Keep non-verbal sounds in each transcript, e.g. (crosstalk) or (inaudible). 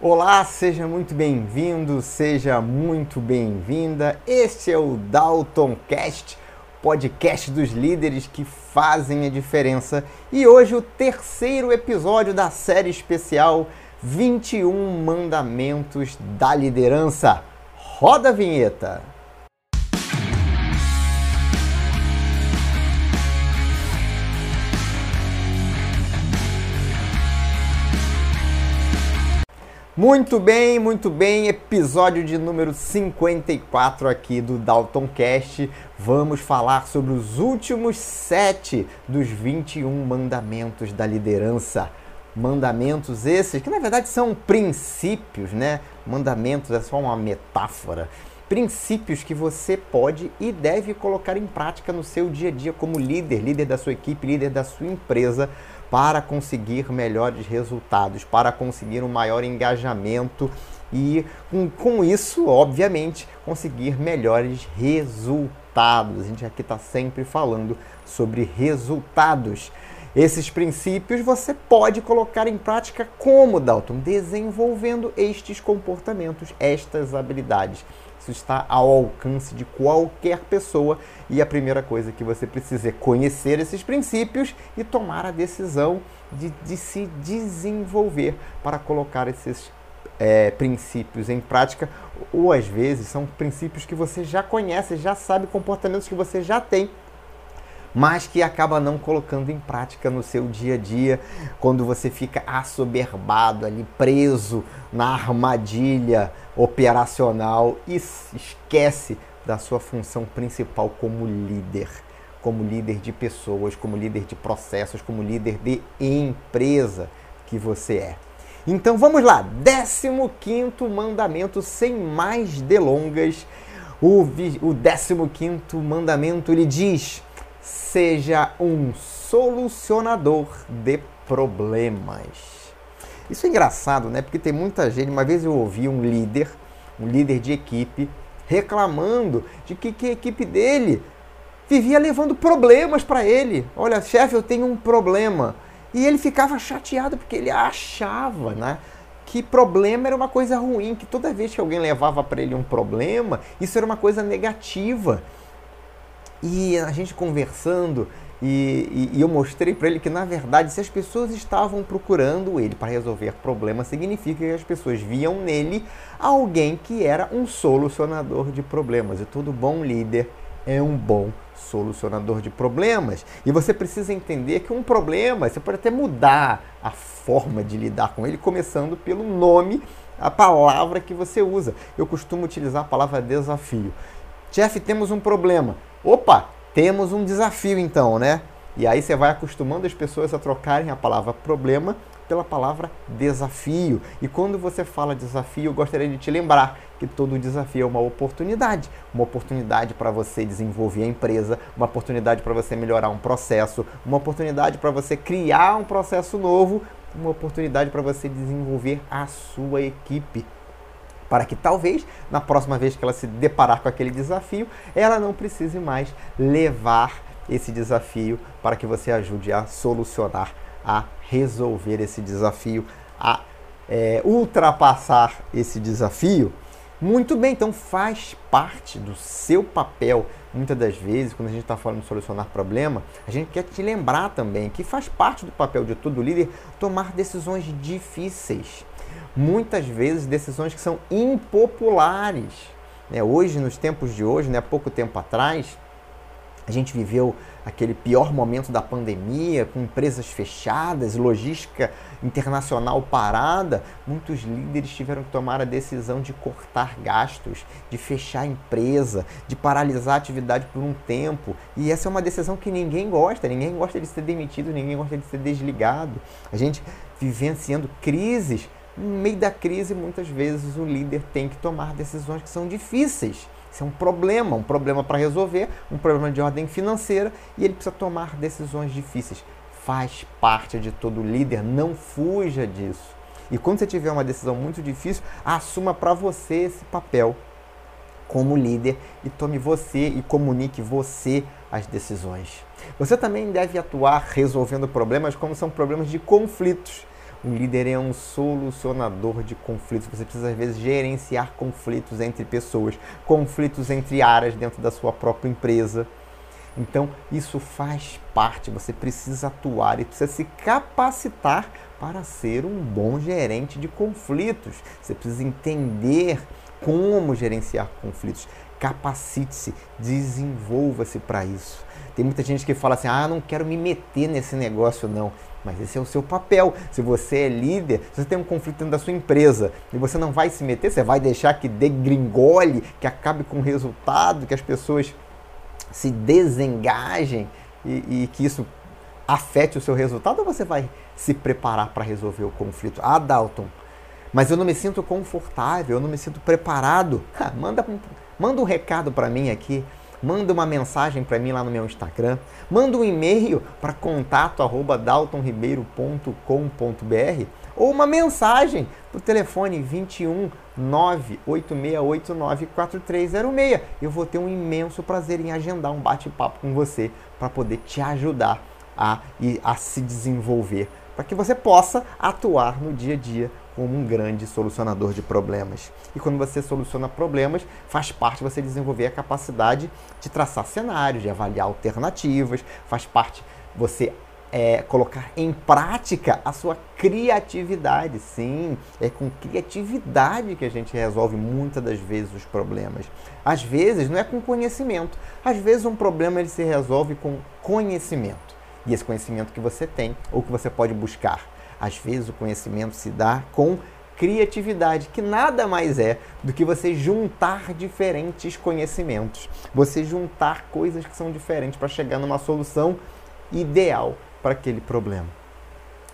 Olá, seja muito bem-vindo, seja muito bem-vinda. Este é o Dalton Cast, podcast dos líderes que fazem a diferença. E hoje o terceiro episódio da série especial 21 Mandamentos da Liderança. Roda a vinheta. Muito bem, muito bem. Episódio de número 54 aqui do Dalton Cast. Vamos falar sobre os últimos sete dos 21 mandamentos da liderança. Mandamentos esses que na verdade são princípios, né? Mandamentos é só uma metáfora. Princípios que você pode e deve colocar em prática no seu dia a dia como líder, líder da sua equipe, líder da sua empresa para conseguir melhores resultados, para conseguir um maior engajamento e, com, com isso, obviamente, conseguir melhores resultados. A gente aqui está sempre falando sobre resultados. Esses princípios você pode colocar em prática como, Dalton? Desenvolvendo estes comportamentos, estas habilidades. Isso está ao alcance de qualquer pessoa e a primeira coisa que você precisa é conhecer esses princípios e tomar a decisão de, de se desenvolver para colocar esses é, princípios em prática, ou às vezes são princípios que você já conhece, já sabe, comportamentos que você já tem mas que acaba não colocando em prática no seu dia a dia, quando você fica assoberbado ali, preso na armadilha operacional e esquece da sua função principal como líder, como líder de pessoas, como líder de processos, como líder de empresa que você é. Então vamos lá, 15 mandamento, sem mais delongas. O, o 15 mandamento ele diz: seja um solucionador de problemas. Isso é engraçado, né? Porque tem muita gente. Uma vez eu ouvi um líder, um líder de equipe, reclamando de que, que a equipe dele vivia levando problemas para ele. Olha, chefe, eu tenho um problema. E ele ficava chateado porque ele achava, né? Que problema era uma coisa ruim, que toda vez que alguém levava para ele um problema, isso era uma coisa negativa. E a gente conversando, e, e, e eu mostrei para ele que, na verdade, se as pessoas estavam procurando ele para resolver problemas, significa que as pessoas viam nele alguém que era um solucionador de problemas. E todo bom líder é um bom solucionador de problemas. E você precisa entender que um problema, você pode até mudar a forma de lidar com ele, começando pelo nome, a palavra que você usa. Eu costumo utilizar a palavra desafio. Jeff, temos um problema. Opa, temos um desafio então, né? E aí você vai acostumando as pessoas a trocarem a palavra problema pela palavra desafio. E quando você fala desafio, eu gostaria de te lembrar que todo desafio é uma oportunidade. Uma oportunidade para você desenvolver a empresa, uma oportunidade para você melhorar um processo, uma oportunidade para você criar um processo novo, uma oportunidade para você desenvolver a sua equipe para que talvez na próxima vez que ela se deparar com aquele desafio, ela não precise mais levar esse desafio para que você ajude a solucionar, a resolver esse desafio, a é, ultrapassar esse desafio. Muito bem, então faz parte do seu papel. Muitas das vezes, quando a gente está falando de solucionar problema, a gente quer te lembrar também que faz parte do papel de todo líder tomar decisões difíceis muitas vezes decisões que são impopulares. Né? Hoje, nos tempos de hoje, né, pouco tempo atrás, a gente viveu aquele pior momento da pandemia, com empresas fechadas, logística internacional parada. Muitos líderes tiveram que tomar a decisão de cortar gastos, de fechar a empresa, de paralisar a atividade por um tempo. E essa é uma decisão que ninguém gosta, ninguém gosta de ser demitido, ninguém gosta de ser desligado. A gente vivenciando crises no meio da crise, muitas vezes o líder tem que tomar decisões que são difíceis. Isso é um problema, um problema para resolver, um problema de ordem financeira e ele precisa tomar decisões difíceis. Faz parte de todo líder, não fuja disso. E quando você tiver uma decisão muito difícil, assuma para você esse papel como líder e tome você e comunique você as decisões. Você também deve atuar resolvendo problemas como são problemas de conflitos Um líder é um solucionador de conflitos. Você precisa, às vezes, gerenciar conflitos entre pessoas, conflitos entre áreas dentro da sua própria empresa. Então, isso faz parte. Você precisa atuar e precisa se capacitar para ser um bom gerente de conflitos. Você precisa entender como gerenciar conflitos. Capacite-se, desenvolva-se para isso. Tem muita gente que fala assim: ah, não quero me meter nesse negócio, não. Mas esse é o seu papel. Se você é líder, se você tem um conflito dentro da sua empresa e você não vai se meter, você vai deixar que degringole, que acabe com o resultado, que as pessoas se desengajem e, e que isso afete o seu resultado ou você vai se preparar para resolver o conflito? Ah, Dalton, mas eu não me sinto confortável, eu não me sinto preparado. (laughs) Manda, manda um recado para mim aqui, manda uma mensagem para mim lá no meu Instagram, manda um e-mail para contato@daltonribeiro.com.br ou uma mensagem para o telefone 21 986894306. Eu vou ter um imenso prazer em agendar um bate-papo com você para poder te ajudar a, a se desenvolver, para que você possa atuar no dia a dia como um grande solucionador de problemas. E quando você soluciona problemas, faz parte você desenvolver a capacidade de traçar cenários, de avaliar alternativas, faz parte você é, colocar em prática a sua criatividade. Sim, é com criatividade que a gente resolve muitas das vezes os problemas. Às vezes não é com conhecimento. Às vezes um problema ele se resolve com conhecimento. E esse conhecimento que você tem ou que você pode buscar. Às vezes o conhecimento se dá com criatividade, que nada mais é do que você juntar diferentes conhecimentos, você juntar coisas que são diferentes para chegar numa solução ideal para aquele problema.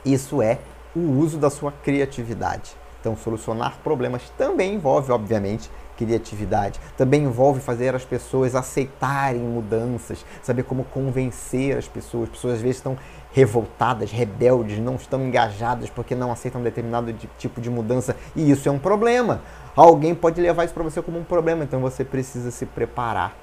Isso é o uso da sua criatividade. Então, solucionar problemas também envolve, obviamente, criatividade. Também envolve fazer as pessoas aceitarem mudanças, saber como convencer as pessoas. As pessoas às vezes estão revoltadas, rebeldes, não estão engajadas porque não aceitam determinado tipo de mudança e isso é um problema. Alguém pode levar isso para você como um problema, então você precisa se preparar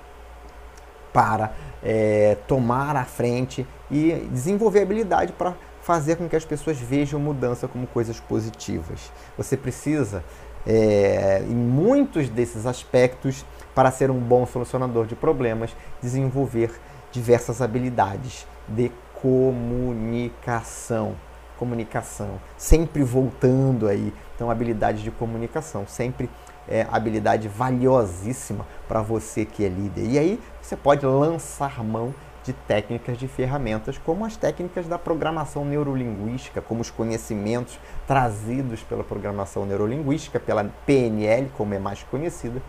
para é, tomar a frente e desenvolver habilidade para fazer com que as pessoas vejam mudança como coisas positivas. Você precisa, é, em muitos desses aspectos, para ser um bom solucionador de problemas, desenvolver diversas habilidades de comunicação. Comunicação, sempre voltando aí. Então, habilidades de comunicação, sempre é, habilidade valiosíssima para você que é líder. E aí você pode lançar mão de técnicas, de ferramentas, como as técnicas da programação neurolinguística, como os conhecimentos trazidos pela programação neurolinguística, pela PNL, como é mais conhecida.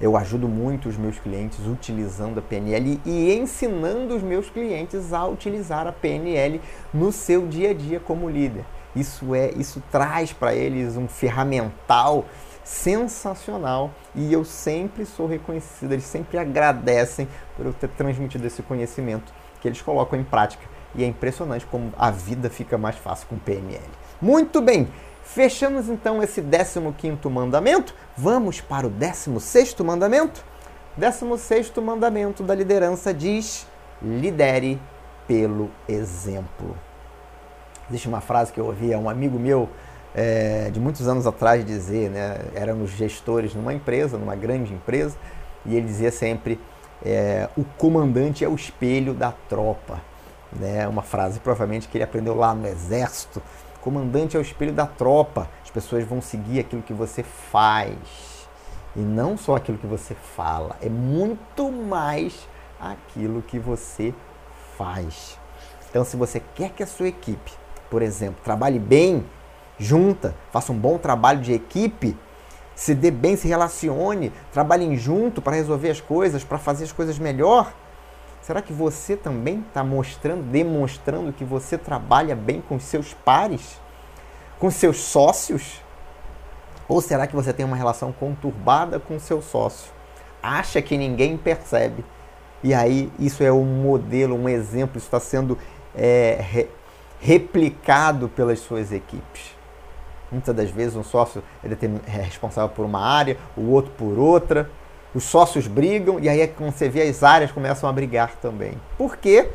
Eu ajudo muito os meus clientes utilizando a PNL e ensinando os meus clientes a utilizar a PNL no seu dia a dia como líder. Isso é, isso traz para eles um ferramental sensacional e eu sempre sou reconhecido, eles sempre agradecem por eu ter transmitido esse conhecimento que eles colocam em prática. E é impressionante como a vida fica mais fácil com PNL. Muito bem, fechamos então esse 15 mandamento. Vamos para o 16 mandamento? 16 mandamento da liderança diz: lidere pelo exemplo. Existe uma frase que eu ouvi a um amigo meu é, de muitos anos atrás dizer, né? Éramos gestores numa empresa, numa grande empresa, e ele dizia sempre: é, o comandante é o espelho da tropa. Né? Uma frase provavelmente que ele aprendeu lá no exército. Comandante é o espelho da tropa. As pessoas vão seguir aquilo que você faz e não só aquilo que você fala. É muito mais aquilo que você faz. Então, se você quer que a sua equipe, por exemplo, trabalhe bem, junta, faça um bom trabalho de equipe, se dê bem, se relacione, trabalhem junto para resolver as coisas, para fazer as coisas melhor. Será que você também está mostrando, demonstrando que você trabalha bem com seus pares, com seus sócios? Ou será que você tem uma relação conturbada com seu sócio? Acha que ninguém percebe. E aí, isso é um modelo, um exemplo, isso está sendo é, re, replicado pelas suas equipes. Muitas das vezes um sócio ele é responsável por uma área, o outro por outra. Os sócios brigam e aí é quando você vê as áreas começam a brigar também. Por quê?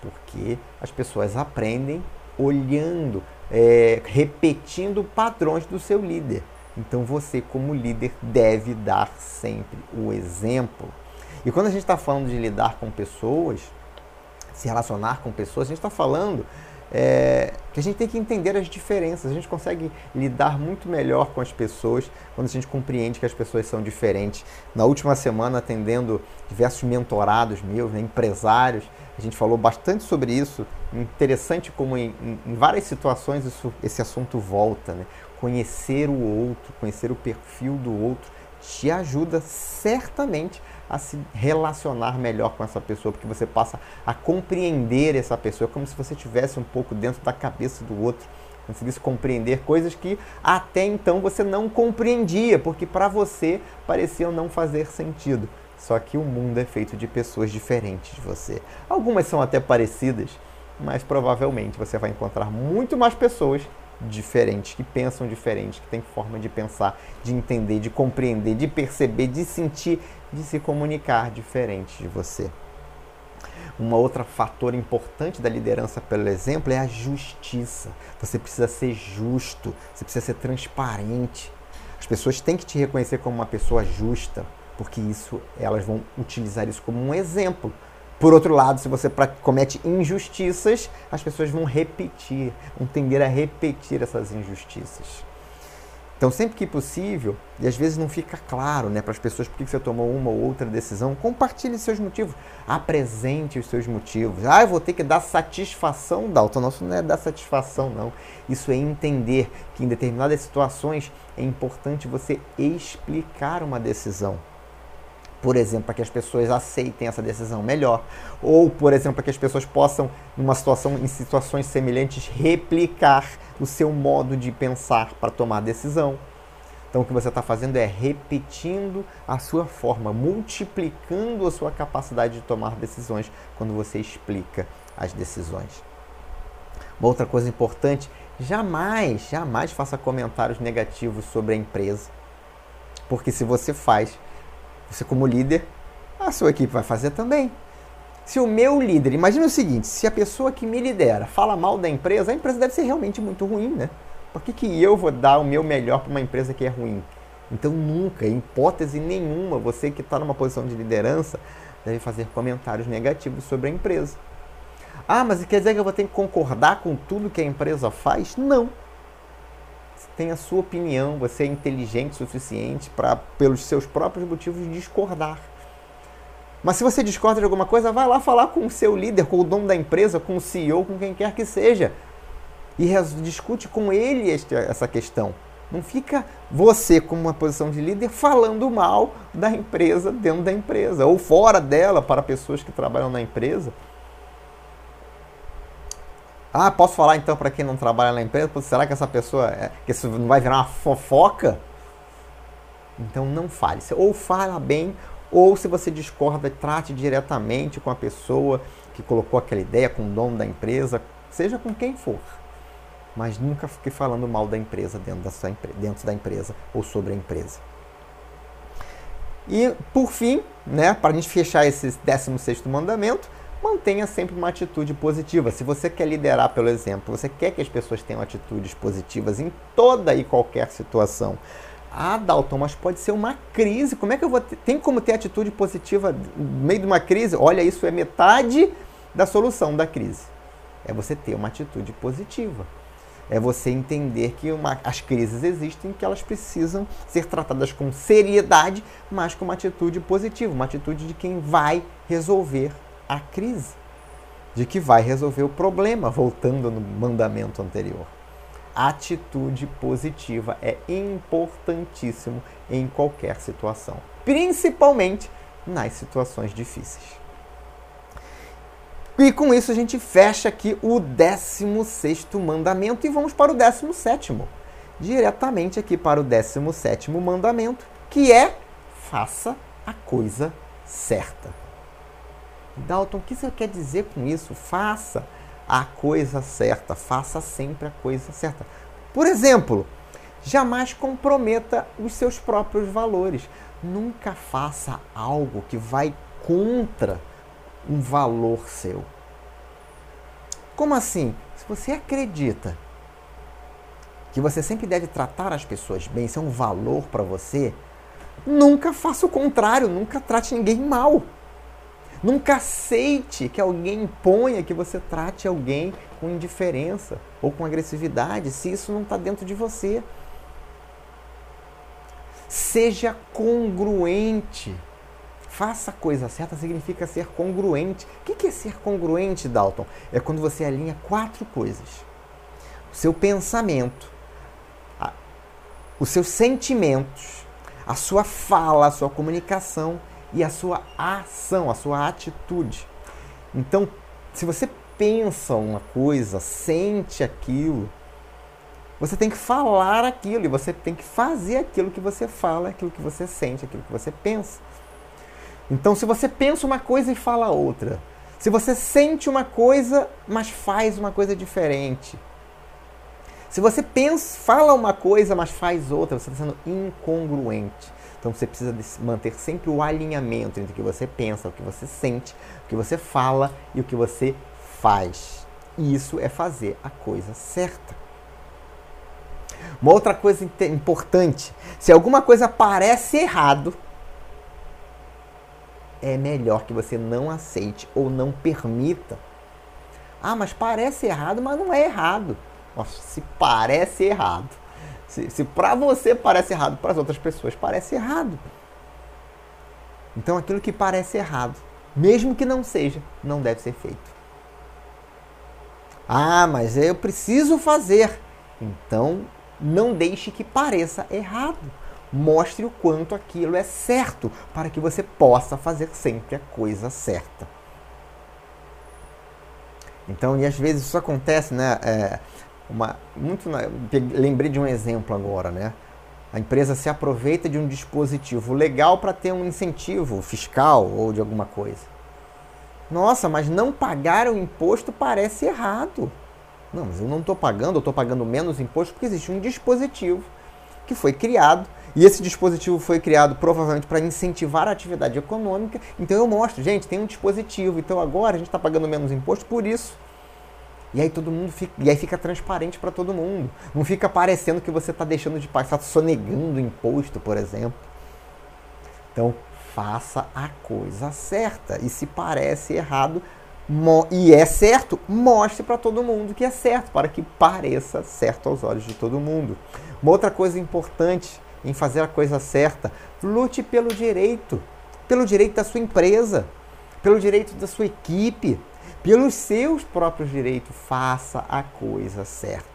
Porque as pessoas aprendem olhando, é, repetindo padrões do seu líder. Então você, como líder, deve dar sempre o exemplo. E quando a gente está falando de lidar com pessoas, se relacionar com pessoas, a gente está falando é, que a gente tem que entender as diferenças. A gente consegue lidar muito melhor com as pessoas quando a gente compreende que as pessoas são diferentes. Na última semana, atendendo diversos mentorados meus, né, empresários, a gente falou bastante sobre isso. Interessante como em, em, várias situações isso, esse assunto volta. Né? Conhecer o outro, conhecer o perfil do outro, te ajuda certamente a se relacionar melhor com essa pessoa, porque você passa a compreender essa pessoa, como se você estivesse um pouco dentro da cabeça do outro, conseguisse compreender coisas que até então você não compreendia, porque para você pareciam não fazer sentido. Só que o mundo é feito de pessoas diferentes de você. Algumas são até parecidas, mas provavelmente você vai encontrar muito mais pessoas diferentes, que pensam diferente, que têm forma de pensar, de entender, de compreender, de perceber, de sentir, de se comunicar diferente de você. Um outro fator importante da liderança pelo exemplo é a justiça. Você precisa ser justo, você precisa ser transparente. As pessoas têm que te reconhecer como uma pessoa justa, porque isso elas vão utilizar isso como um exemplo por outro lado, se você comete injustiças, as pessoas vão repetir, vão tender a repetir essas injustiças. Então, sempre que possível, e às vezes não fica claro né, para as pessoas por que você tomou uma ou outra decisão, compartilhe seus motivos, apresente os seus motivos. Ah, eu vou ter que dar satisfação, Dalton. Nosso não é dar satisfação, não. Isso é entender que em determinadas situações é importante você explicar uma decisão por exemplo, para que as pessoas aceitem essa decisão melhor, ou, por exemplo, para que as pessoas possam, numa situação, em situações semelhantes, replicar o seu modo de pensar para tomar decisão. Então, o que você está fazendo é repetindo a sua forma, multiplicando a sua capacidade de tomar decisões quando você explica as decisões. Uma outra coisa importante: jamais, jamais faça comentários negativos sobre a empresa, porque se você faz, você, como líder, a sua equipe vai fazer também. Se o meu líder, imagina o seguinte: se a pessoa que me lidera fala mal da empresa, a empresa deve ser realmente muito ruim, né? Por que, que eu vou dar o meu melhor para uma empresa que é ruim? Então, nunca, em hipótese nenhuma, você que está numa posição de liderança deve fazer comentários negativos sobre a empresa. Ah, mas quer dizer que eu vou ter que concordar com tudo que a empresa faz? Não tem a sua opinião, você é inteligente o suficiente para, pelos seus próprios motivos, discordar. Mas se você discorda de alguma coisa, vai lá falar com o seu líder, com o dono da empresa, com o CEO, com quem quer que seja. E discute com ele essa questão. Não fica você, como uma posição de líder, falando mal da empresa dentro da empresa, ou fora dela, para pessoas que trabalham na empresa. Ah, posso falar então para quem não trabalha na empresa? Será que essa pessoa, é, que isso não vai virar uma fofoca? Então não fale. Ou fala bem, ou se você discorda, trate diretamente com a pessoa que colocou aquela ideia, com o dono da empresa, seja com quem for. Mas nunca fique falando mal da empresa dentro da, sua, dentro da empresa ou sobre a empresa. E por fim, né, para a gente fechar esse 16 mandamento, mantenha sempre uma atitude positiva. Se você quer liderar pelo exemplo, você quer que as pessoas tenham atitudes positivas em toda e qualquer situação. Ah, Dalton, mas pode ser uma crise. Como é que eu vou ter? Tem como ter atitude positiva no meio de uma crise? Olha, isso é metade da solução da crise. É você ter uma atitude positiva. É você entender que uma, as crises existem, que elas precisam ser tratadas com seriedade, mas com uma atitude positiva, uma atitude de quem vai resolver a crise, de que vai resolver o problema, voltando no mandamento anterior. Atitude positiva é importantíssimo em qualquer situação, principalmente nas situações difíceis. E com isso a gente fecha aqui o 16 mandamento e vamos para o 17. Diretamente aqui para o 17 mandamento, que é faça a coisa certa. Dalton, o que você quer dizer com isso? Faça a coisa certa, faça sempre a coisa certa. Por exemplo, jamais comprometa os seus próprios valores. Nunca faça algo que vai contra um valor seu. Como assim? Se você acredita que você sempre deve tratar as pessoas bem, isso é um valor para você, nunca faça o contrário, nunca trate ninguém mal. Nunca aceite que alguém imponha que você trate alguém com indiferença ou com agressividade, se isso não está dentro de você. Seja congruente. Faça a coisa certa significa ser congruente. O que é ser congruente, Dalton? É quando você alinha quatro coisas: o seu pensamento, os seus sentimentos, a sua fala, a sua comunicação e a sua ação, a sua atitude. Então, se você pensa uma coisa, sente aquilo, você tem que falar aquilo e você tem que fazer aquilo que você fala, aquilo que você sente, aquilo que você pensa. Então, se você pensa uma coisa e fala outra, se você sente uma coisa, mas faz uma coisa diferente, se você pensa, fala uma coisa, mas faz outra, você está sendo incongruente. Então você precisa manter sempre o alinhamento entre o que você pensa, o que você sente, o que você fala e o que você faz. Isso é fazer a coisa certa. Uma outra coisa importante: se alguma coisa parece errado, é melhor que você não aceite ou não permita. Ah, mas parece errado, mas não é errado. Nossa, se parece errado, se, se para você parece errado, para as outras pessoas parece errado. Então aquilo que parece errado, mesmo que não seja, não deve ser feito. Ah, mas eu preciso fazer. Então não deixe que pareça errado. Mostre o quanto aquilo é certo para que você possa fazer sempre a coisa certa. Então, e às vezes isso acontece, né? É, uma muito lembrei de um exemplo agora, né? A empresa se aproveita de um dispositivo legal para ter um incentivo fiscal ou de alguma coisa. Nossa, mas não pagar o imposto parece errado. Não, mas eu não estou pagando, eu estou pagando menos imposto porque existe um dispositivo que foi criado e esse dispositivo foi criado provavelmente para incentivar a atividade econômica. Então eu mostro, gente, tem um dispositivo, então agora a gente está pagando menos imposto por isso. E aí todo mundo fica, e aí fica transparente para todo mundo. Não fica parecendo que você está deixando de pagar, está sonegando imposto, por exemplo. Então, faça a coisa certa. E se parece errado e é certo, mostre para todo mundo que é certo, para que pareça certo aos olhos de todo mundo. Uma outra coisa importante em fazer a coisa certa, lute pelo direito, pelo direito da sua empresa, pelo direito da sua equipe, pelos seus próprios direitos, faça a coisa certa.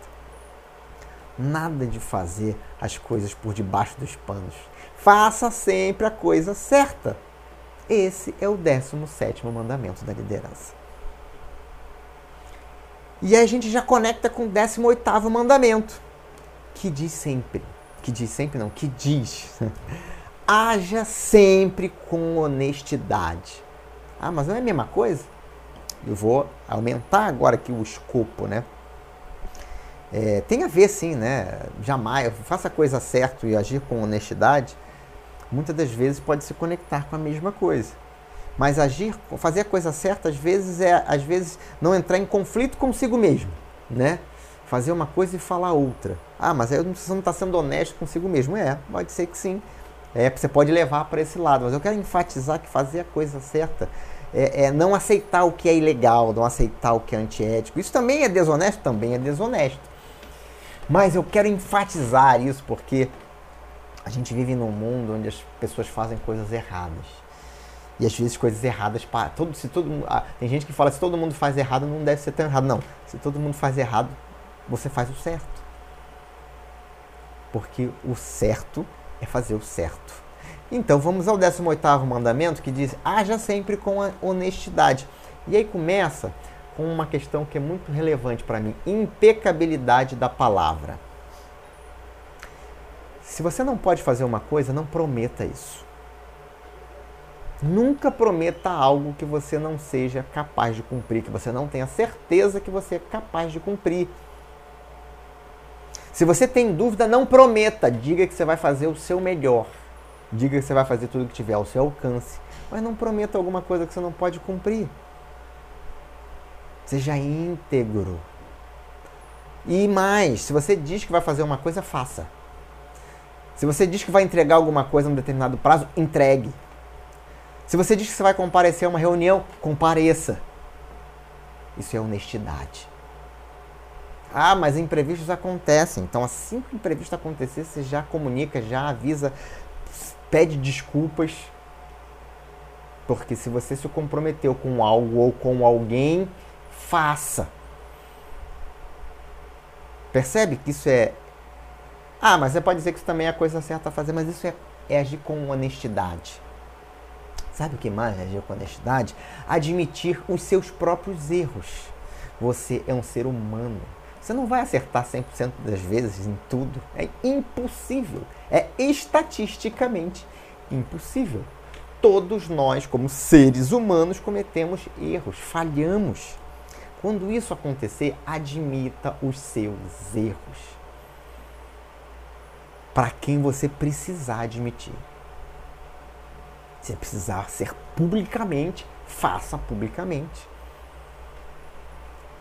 Nada de fazer as coisas por debaixo dos panos. Faça sempre a coisa certa. Esse é o 17 mandamento da liderança. E a gente já conecta com o 18 mandamento, que diz sempre, que diz sempre não, que diz, (laughs) haja sempre com honestidade. Ah, mas não é a mesma coisa? Eu vou aumentar agora aqui o escopo, né? É, tem a ver sim, né? Jamais, faça a coisa certa e agir com honestidade, muitas das vezes pode se conectar com a mesma coisa. Mas agir, fazer a coisa certa, às vezes é, às vezes não entrar em conflito consigo mesmo, né? Fazer uma coisa e falar outra. Ah, mas aí você não está sendo honesto consigo mesmo. É, pode ser que sim. É, você pode levar para esse lado. Mas eu quero enfatizar que fazer a coisa certa é, é, não aceitar o que é ilegal, não aceitar o que é antiético. Isso também é desonesto? Também é desonesto. Mas eu quero enfatizar isso porque a gente vive num mundo onde as pessoas fazem coisas erradas. E às vezes coisas erradas para todo se todo ah, tem gente que fala se todo mundo faz errado não deve ser tão errado não. Se todo mundo faz errado, você faz o certo. Porque o certo é fazer o certo. Então vamos ao 18º mandamento que diz: haja sempre com honestidade. E aí começa com uma questão que é muito relevante para mim: impecabilidade da palavra. Se você não pode fazer uma coisa, não prometa isso. Nunca prometa algo que você não seja capaz de cumprir, que você não tenha certeza que você é capaz de cumprir. Se você tem dúvida, não prometa, diga que você vai fazer o seu melhor. Diga que você vai fazer tudo que tiver ao seu alcance, mas não prometa alguma coisa que você não pode cumprir. Seja íntegro. E mais, se você diz que vai fazer uma coisa, faça. Se você diz que vai entregar alguma coisa num determinado prazo, entregue. Se você diz que você vai comparecer a uma reunião, compareça. Isso é honestidade. Ah, mas imprevistos acontecem. Então, assim que o imprevisto acontecer, você já comunica, já avisa, pede desculpas. Porque se você se comprometeu com algo ou com alguém, faça. Percebe que isso é. Ah, mas você pode dizer que isso também é a coisa certa a fazer, mas isso é, é agir com honestidade. Sabe o que mais é agir com honestidade? Admitir os seus próprios erros. Você é um ser humano. Você não vai acertar 100% das vezes em tudo. É impossível. É estatisticamente impossível. Todos nós, como seres humanos, cometemos erros, falhamos. Quando isso acontecer, admita os seus erros. Para quem você precisar admitir. Se precisar ser publicamente, faça publicamente.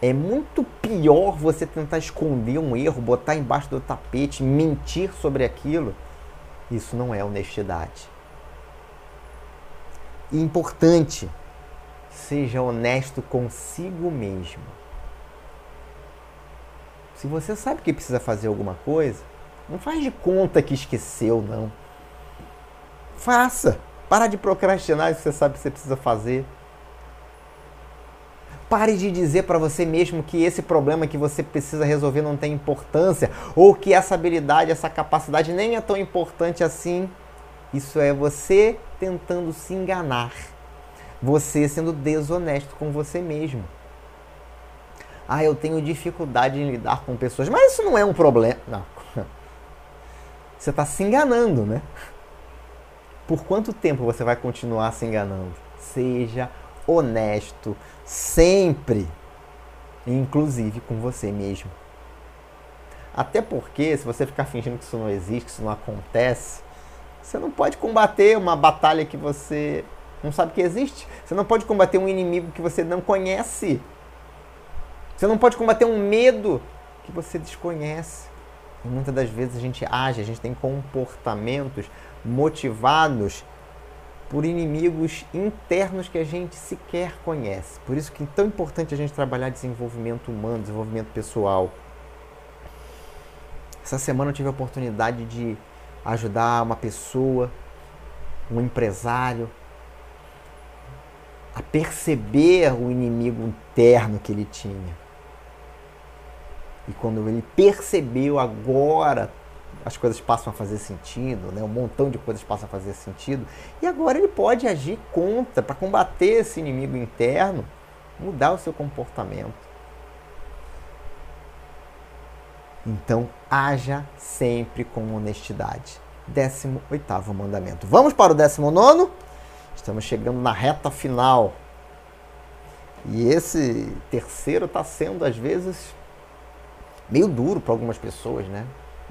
É muito pior você tentar esconder um erro, botar embaixo do tapete, mentir sobre aquilo. Isso não é honestidade. E importante, Seja honesto consigo mesmo. Se você sabe que precisa fazer alguma coisa, não faz de conta que esqueceu, não. Faça. Para de procrastinar se você sabe que você precisa fazer. Pare de dizer para você mesmo que esse problema que você precisa resolver não tem importância, ou que essa habilidade, essa capacidade nem é tão importante assim. Isso é você tentando se enganar você sendo desonesto com você mesmo. Ah, eu tenho dificuldade em lidar com pessoas, mas isso não é um problema. Não. (laughs) Você está se enganando, né? Por quanto tempo você vai continuar se enganando? Seja honesto sempre, inclusive com você mesmo. Até porque, se você ficar fingindo que isso não existe, que isso não acontece, você não pode combater uma batalha que você não sabe que existe. Você não pode combater um inimigo que você não conhece. Você não pode combater um medo que você desconhece. E muitas das vezes a gente age, a gente tem comportamentos motivados por inimigos internos que a gente sequer conhece. Por isso que é tão importante a gente trabalhar desenvolvimento humano, desenvolvimento pessoal. Essa semana eu tive a oportunidade de ajudar uma pessoa, um empresário, a perceber o inimigo interno que ele tinha. E quando ele percebeu agora as coisas passam a fazer sentido, né? um montão de coisas passam a fazer sentido, e agora ele pode agir contra, para combater esse inimigo interno, mudar o seu comportamento. Então, haja sempre com honestidade. 18 oitavo mandamento. Vamos para o 19 nono? Estamos chegando na reta final. E esse terceiro está sendo, às vezes, meio duro para algumas pessoas, né?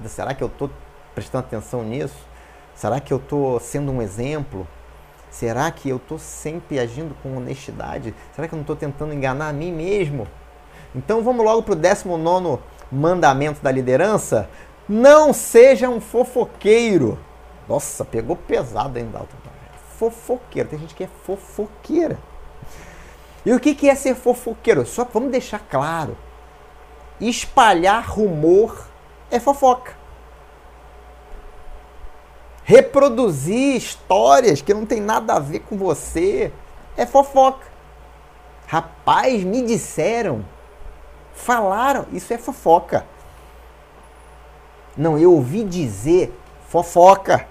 Será que eu estou prestando atenção nisso? Será que eu estou sendo um exemplo? Será que eu estou sempre agindo com honestidade? Será que eu não estou tentando enganar a mim mesmo? Então vamos logo para o 19 mandamento da liderança. Não seja um fofoqueiro. Nossa, pegou pesado, hein, Dalton? fofoqueiro. Tem gente que é fofoqueira. E o que é ser fofoqueiro? Só vamos deixar claro. Espalhar rumor é fofoca. Reproduzir histórias que não tem nada a ver com você é fofoca. Rapaz, me disseram, falaram, isso é fofoca. Não, eu ouvi dizer fofoca.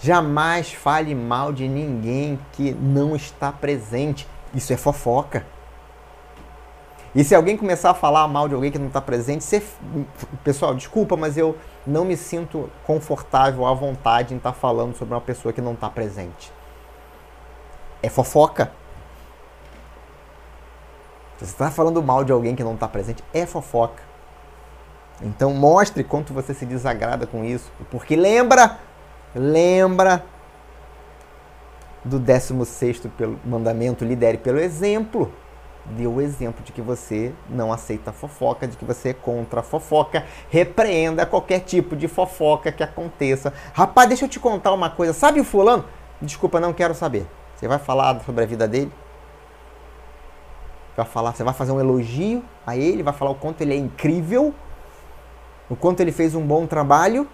Jamais fale mal de ninguém que não está presente. Isso é fofoca. E se alguém começar a falar mal de alguém que não está presente, você... pessoal, desculpa, mas eu não me sinto confortável à vontade em estar tá falando sobre uma pessoa que não está presente. É fofoca. Se você está falando mal de alguém que não está presente, é fofoca. Então mostre quanto você se desagrada com isso. Porque lembra, Lembra do 16 pelo mandamento, lidere pelo exemplo. Deu o exemplo de que você não aceita fofoca, de que você é contra a fofoca. Repreenda qualquer tipo de fofoca que aconteça. Rapaz, deixa eu te contar uma coisa. Sabe o fulano? Desculpa, não quero saber. Você vai falar sobre a vida dele? Vai falar, você vai fazer um elogio a ele, vai falar o quanto ele é incrível, o quanto ele fez um bom trabalho.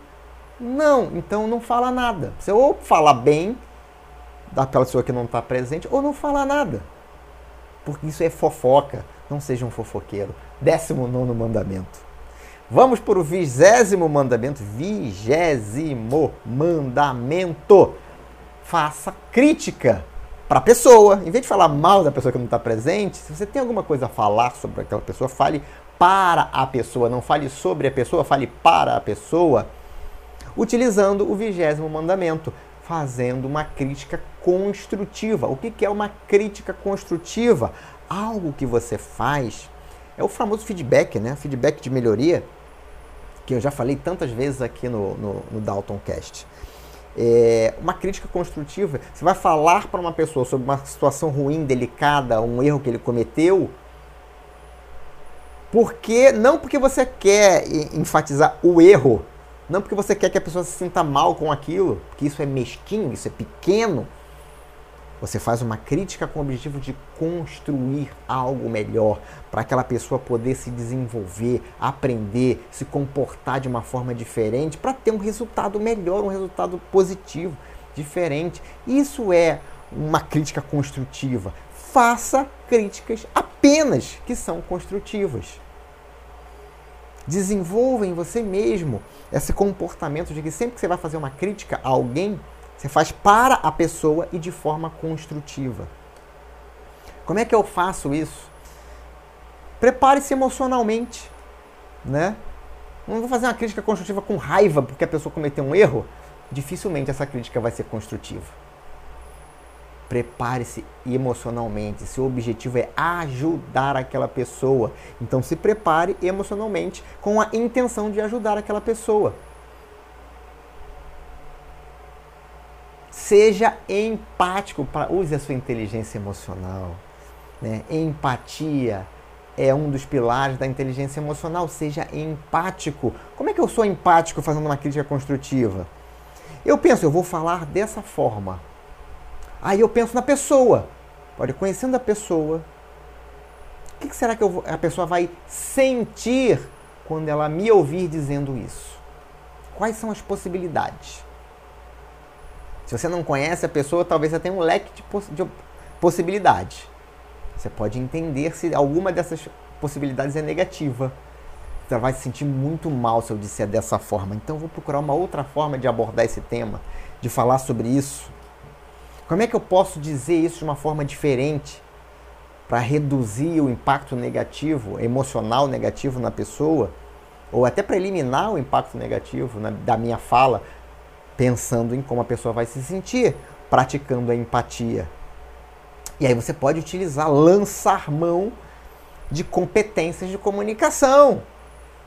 Não, então não fala nada. Você ou fala bem daquela pessoa que não está presente, ou não fala nada. Porque isso é fofoca. Não seja um fofoqueiro. Décimo nono mandamento. Vamos para o vigésimo mandamento. Vigésimo mandamento. Faça crítica para a pessoa. Em vez de falar mal da pessoa que não está presente, se você tem alguma coisa a falar sobre aquela pessoa, fale para a pessoa. Não fale sobre a pessoa, fale para a pessoa. Utilizando o vigésimo mandamento, fazendo uma crítica construtiva. O que é uma crítica construtiva? Algo que você faz é o famoso feedback, né? Feedback de melhoria, que eu já falei tantas vezes aqui no, no, no Daltoncast. É uma crítica construtiva. Você vai falar para uma pessoa sobre uma situação ruim, delicada, um erro que ele cometeu, porque não porque você quer enfatizar o erro, não porque você quer que a pessoa se sinta mal com aquilo, porque isso é mesquinho, isso é pequeno. Você faz uma crítica com o objetivo de construir algo melhor, para aquela pessoa poder se desenvolver, aprender, se comportar de uma forma diferente, para ter um resultado melhor, um resultado positivo, diferente. Isso é uma crítica construtiva. Faça críticas apenas que são construtivas. Desenvolva em você mesmo esse comportamento de que sempre que você vai fazer uma crítica a alguém, você faz para a pessoa e de forma construtiva. Como é que eu faço isso? Prepare-se emocionalmente, né? Não vou fazer uma crítica construtiva com raiva porque a pessoa cometeu um erro. Dificilmente essa crítica vai ser construtiva. Prepare-se emocionalmente. Seu objetivo é ajudar aquela pessoa. Então se prepare emocionalmente com a intenção de ajudar aquela pessoa. Seja empático, para use a sua inteligência emocional. Né? Empatia é um dos pilares da inteligência emocional. Seja empático. Como é que eu sou empático fazendo uma crítica construtiva? Eu penso, eu vou falar dessa forma. Aí eu penso na pessoa. Olha, conhecendo a pessoa, o que será que a pessoa vai sentir quando ela me ouvir dizendo isso? Quais são as possibilidades? Se você não conhece a pessoa, talvez você tenha um leque de, poss de possibilidades. Você pode entender se alguma dessas possibilidades é negativa. Você vai se sentir muito mal se eu disser dessa forma. Então, vou procurar uma outra forma de abordar esse tema, de falar sobre isso. Como é que eu posso dizer isso de uma forma diferente para reduzir o impacto negativo, emocional negativo na pessoa? Ou até para eliminar o impacto negativo na, da minha fala, pensando em como a pessoa vai se sentir, praticando a empatia. E aí você pode utilizar, lançar mão de competências de comunicação.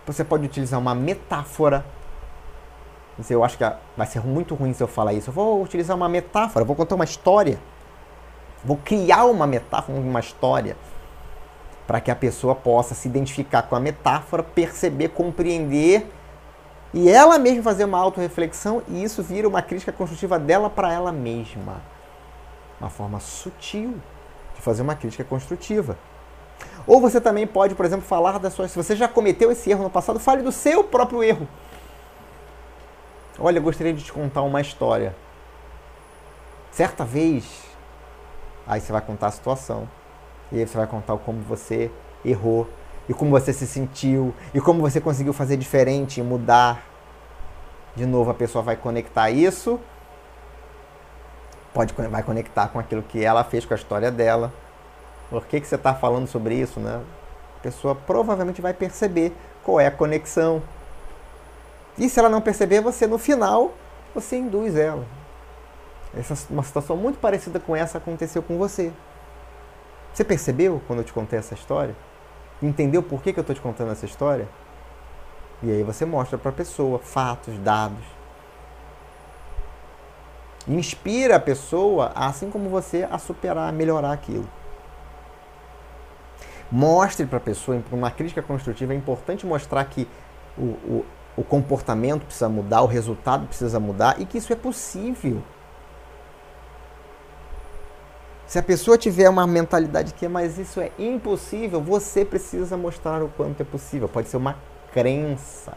Você pode utilizar uma metáfora. Eu acho que vai ser muito ruim se eu falar isso. Eu vou utilizar uma metáfora, vou contar uma história. Vou criar uma metáfora, uma história, para que a pessoa possa se identificar com a metáfora, perceber, compreender e ela mesma fazer uma autorreflexão e isso vira uma crítica construtiva dela para ela mesma. Uma forma sutil de fazer uma crítica construtiva. Ou você também pode, por exemplo, falar da sua. Se você já cometeu esse erro no passado, fale do seu próprio erro. Olha, gostaria de te contar uma história. Certa vez, aí você vai contar a situação. E aí você vai contar como você errou e como você se sentiu e como você conseguiu fazer diferente e mudar. De novo, a pessoa vai conectar isso, pode vai conectar com aquilo que ela fez com a história dela. Por que, que você está falando sobre isso, né? A pessoa provavelmente vai perceber qual é a conexão. E se ela não perceber, você no final você induz ela. Essa uma situação muito parecida com essa aconteceu com você. Você percebeu quando eu te contei essa história? Entendeu por que, que eu estou te contando essa história? E aí você mostra para a pessoa fatos, dados. Inspira a pessoa, assim como você, a superar, a melhorar aquilo. Mostre para a pessoa, uma crítica construtiva, é importante mostrar que o, o, o comportamento precisa mudar, o resultado precisa mudar e que isso é possível. Se a pessoa tiver uma mentalidade que, mas isso é impossível, você precisa mostrar o quanto é possível. Pode ser uma crença.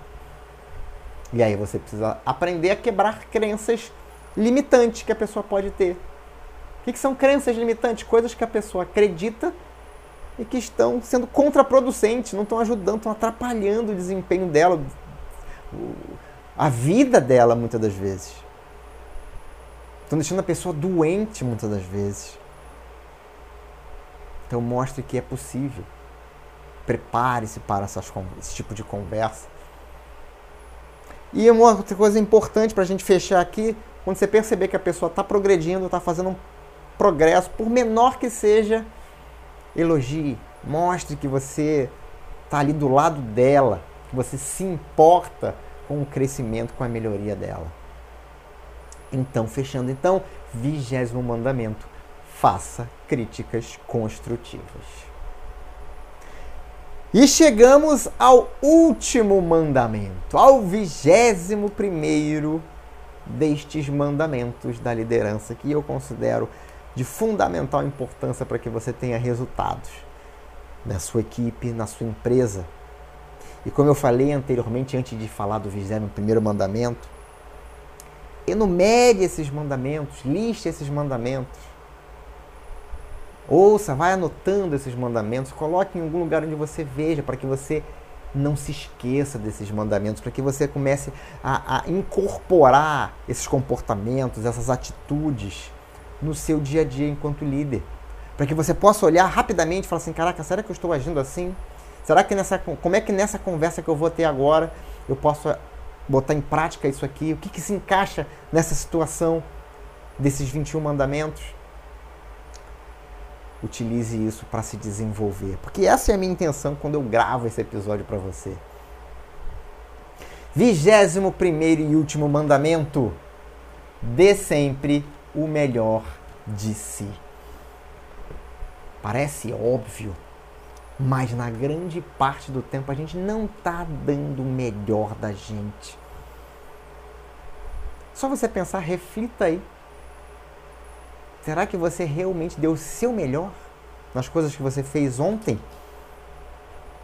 E aí você precisa aprender a quebrar crenças limitantes que a pessoa pode ter. O que, que são crenças limitantes? Coisas que a pessoa acredita e que estão sendo contraproducentes, não estão ajudando, estão atrapalhando o desempenho dela, a vida dela muitas das vezes. Estão deixando a pessoa doente muitas das vezes. Então mostre que é possível. Prepare-se para essas, esse tipo de conversa. E uma outra coisa importante para a gente fechar aqui, quando você perceber que a pessoa está progredindo, está fazendo um progresso, por menor que seja, elogie, mostre que você está ali do lado dela, que você se importa com o crescimento, com a melhoria dela. Então, fechando então, vigésimo mandamento faça críticas construtivas. E chegamos ao último mandamento, ao vigésimo primeiro destes mandamentos da liderança, que eu considero de fundamental importância para que você tenha resultados na sua equipe, na sua empresa. E como eu falei anteriormente, antes de falar do vigésimo primeiro mandamento, enumere esses mandamentos, liste esses mandamentos. Ouça, vai anotando esses mandamentos, coloque em algum lugar onde você veja, para que você não se esqueça desses mandamentos, para que você comece a, a, incorporar esses comportamentos, essas atitudes no seu dia a dia enquanto líder. Para que você possa olhar rapidamente e falar assim: caraca, será que eu estou agindo assim? Será que nessa, como é que nessa conversa que eu vou ter agora eu posso botar em prática isso aqui? O que, que se encaixa nessa situação desses 21 mandamentos? utilize isso para se desenvolver. Porque essa é a minha intenção quando eu gravo esse episódio para você. Vigésimo primeiro e último mandamento: dê sempre o melhor de si. Parece óbvio, mas na grande parte do tempo a gente não está dando o melhor da gente. Só você pensar, reflita aí. Será que você realmente deu o seu melhor nas coisas que você fez ontem?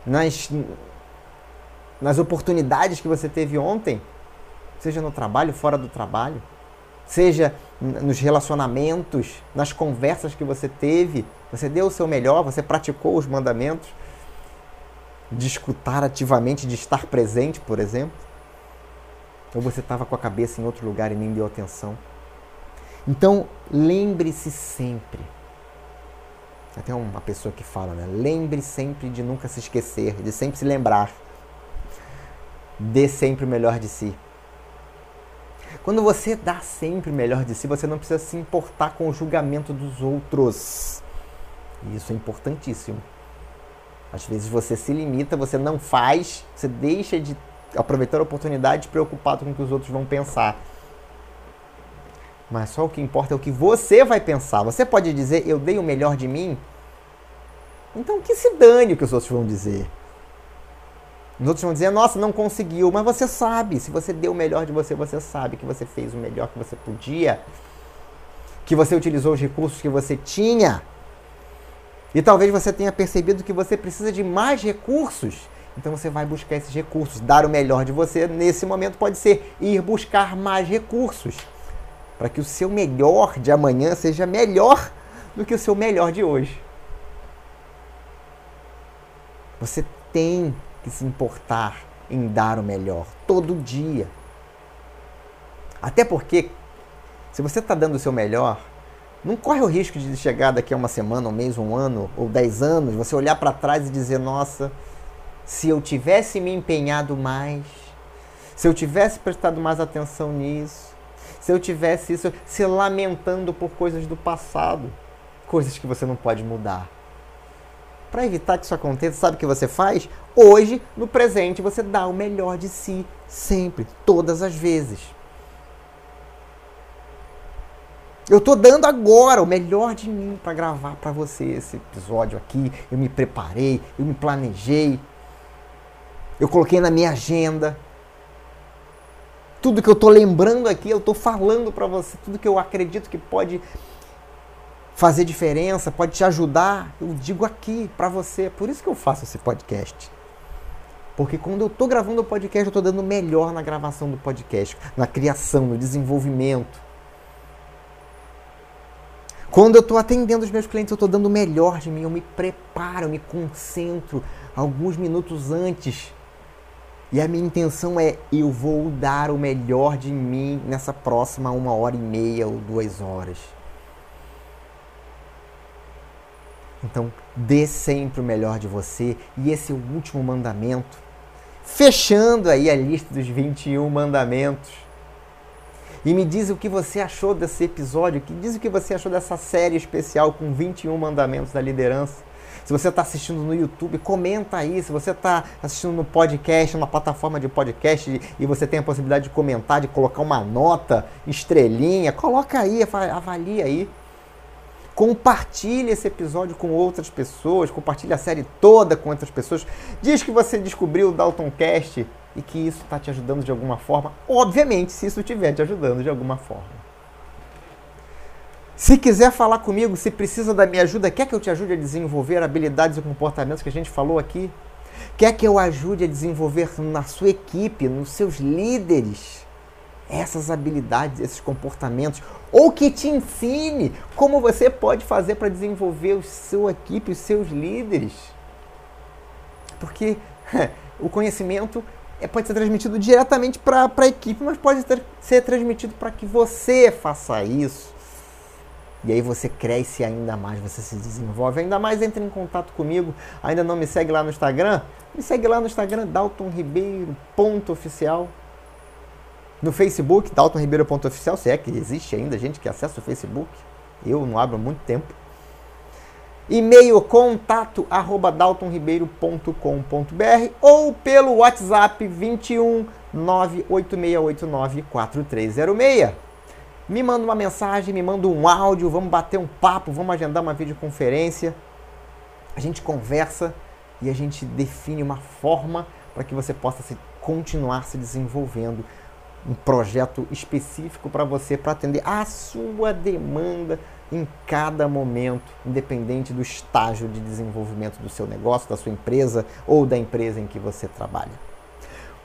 Nas, nas oportunidades que você teve ontem? Seja no trabalho, fora do trabalho? Seja nos relacionamentos, nas conversas que você teve? Você deu o seu melhor? Você praticou os mandamentos? De escutar ativamente, de estar presente, por exemplo? Ou você estava com a cabeça em outro lugar e nem deu atenção? Então, lembre-se sempre. Até uma pessoa que fala, né? Lembre sempre de nunca se esquecer, de sempre se lembrar. Dê sempre o melhor de si. Quando você dá sempre o melhor de si, você não precisa se importar com o julgamento dos outros. E isso é importantíssimo. Às vezes você se limita, você não faz, você deixa de aproveitar a oportunidade preocupado com o que os outros vão pensar. Mas só o que importa é o que você vai pensar. Você pode dizer, eu dei o melhor de mim? Então que se dane o que os outros vão dizer. Os outros vão dizer, nossa, não conseguiu. Mas você sabe, se você deu o melhor de você, você sabe que você fez o melhor que você podia. Que você utilizou os recursos que você tinha. E talvez você tenha percebido que você precisa de mais recursos. Então você vai buscar esses recursos. Dar o melhor de você nesse momento pode ser ir buscar mais recursos para que o seu melhor de amanhã seja melhor do que o seu melhor de hoje. Você tem que se importar em dar o melhor todo dia. Até porque, se você está dando o seu melhor, não corre o risco de chegar daqui a uma semana, um mês, um ano ou dez anos, você olhar para trás e dizer: nossa, se eu tivesse me empenhado mais, se eu tivesse prestado mais atenção nisso, se eu tivesse isso, se lamentando por coisas do passado, coisas que você não pode mudar. Para evitar que isso aconteça, sabe o que você faz? Hoje, no presente, você dá o melhor de si, sempre, todas as vezes. Eu tô dando agora o melhor de mim para gravar para você esse episódio aqui. Eu me preparei, eu me planejei. Eu coloquei na minha agenda. Tudo que eu tô lembrando aqui, eu tô falando para você, tudo que eu acredito que pode fazer diferença, pode te ajudar, eu digo aqui para você. Por isso que eu faço esse podcast. Porque quando eu estou gravando o podcast, eu estou dando melhor na gravação do podcast, na criação, no desenvolvimento. Quando eu estou atendendo os meus clientes, eu estou dando o melhor de mim, eu me preparo, eu me concentro alguns minutos antes. E a minha intenção é: eu vou dar o melhor de mim nessa próxima uma hora e meia ou duas horas. Então, dê sempre o melhor de você. E esse é o último mandamento. Fechando aí a lista dos 21 mandamentos. E me diz o que você achou desse episódio, que diz o que você achou dessa série especial com 21 mandamentos da liderança. Se você está assistindo no YouTube, comenta aí. Se você está assistindo no podcast, numa plataforma de podcast e você tem a possibilidade de comentar, de colocar uma nota, estrelinha, coloca aí, avalia aí. Compartilhe esse episódio com outras pessoas, compartilhe a série toda com outras pessoas. Diz que você descobriu o Dalton Cast e que isso está te ajudando de alguma forma. Obviamente, se isso estiver te ajudando de alguma forma. Se quiser falar comigo, se precisa da minha ajuda, quer que eu te ajude a desenvolver habilidades e comportamentos que a gente falou aqui? Quer que eu ajude a desenvolver na sua equipe, nos seus líderes? essas habilidades, esses comportamentos, ou que te ensine como você pode fazer para desenvolver a sua equipe, os seus líderes. Porque (laughs) o conhecimento é, pode ser transmitido diretamente para a equipe, mas pode ser transmitido para que você faça isso. E aí você cresce ainda mais, você se desenvolve ainda mais, entre em contato comigo. Ainda não me segue lá no Instagram? Me segue lá no Instagram, daltonribeiro.oficial. No Facebook, daltonribeiro.oficial, se é que existe ainda gente que acessa o Facebook. Eu não abro há muito tempo. E-mail contato arroba daltonribeiro.com.br ou pelo WhatsApp 21 986894306. Me manda uma mensagem, me manda um áudio, vamos bater um papo, vamos agendar uma videoconferência. A gente conversa e a gente define uma forma para que você possa se, continuar se desenvolvendo um projeto específico para você, para atender a sua demanda em cada momento, independente do estágio de desenvolvimento do seu negócio, da sua empresa ou da empresa em que você trabalha.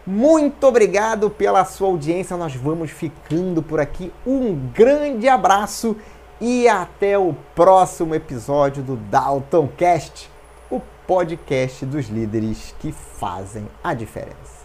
Muito obrigado pela sua audiência. Nós vamos ficando por aqui. Um grande abraço e até o próximo episódio do Dalton Cast, o podcast dos líderes que fazem a diferença.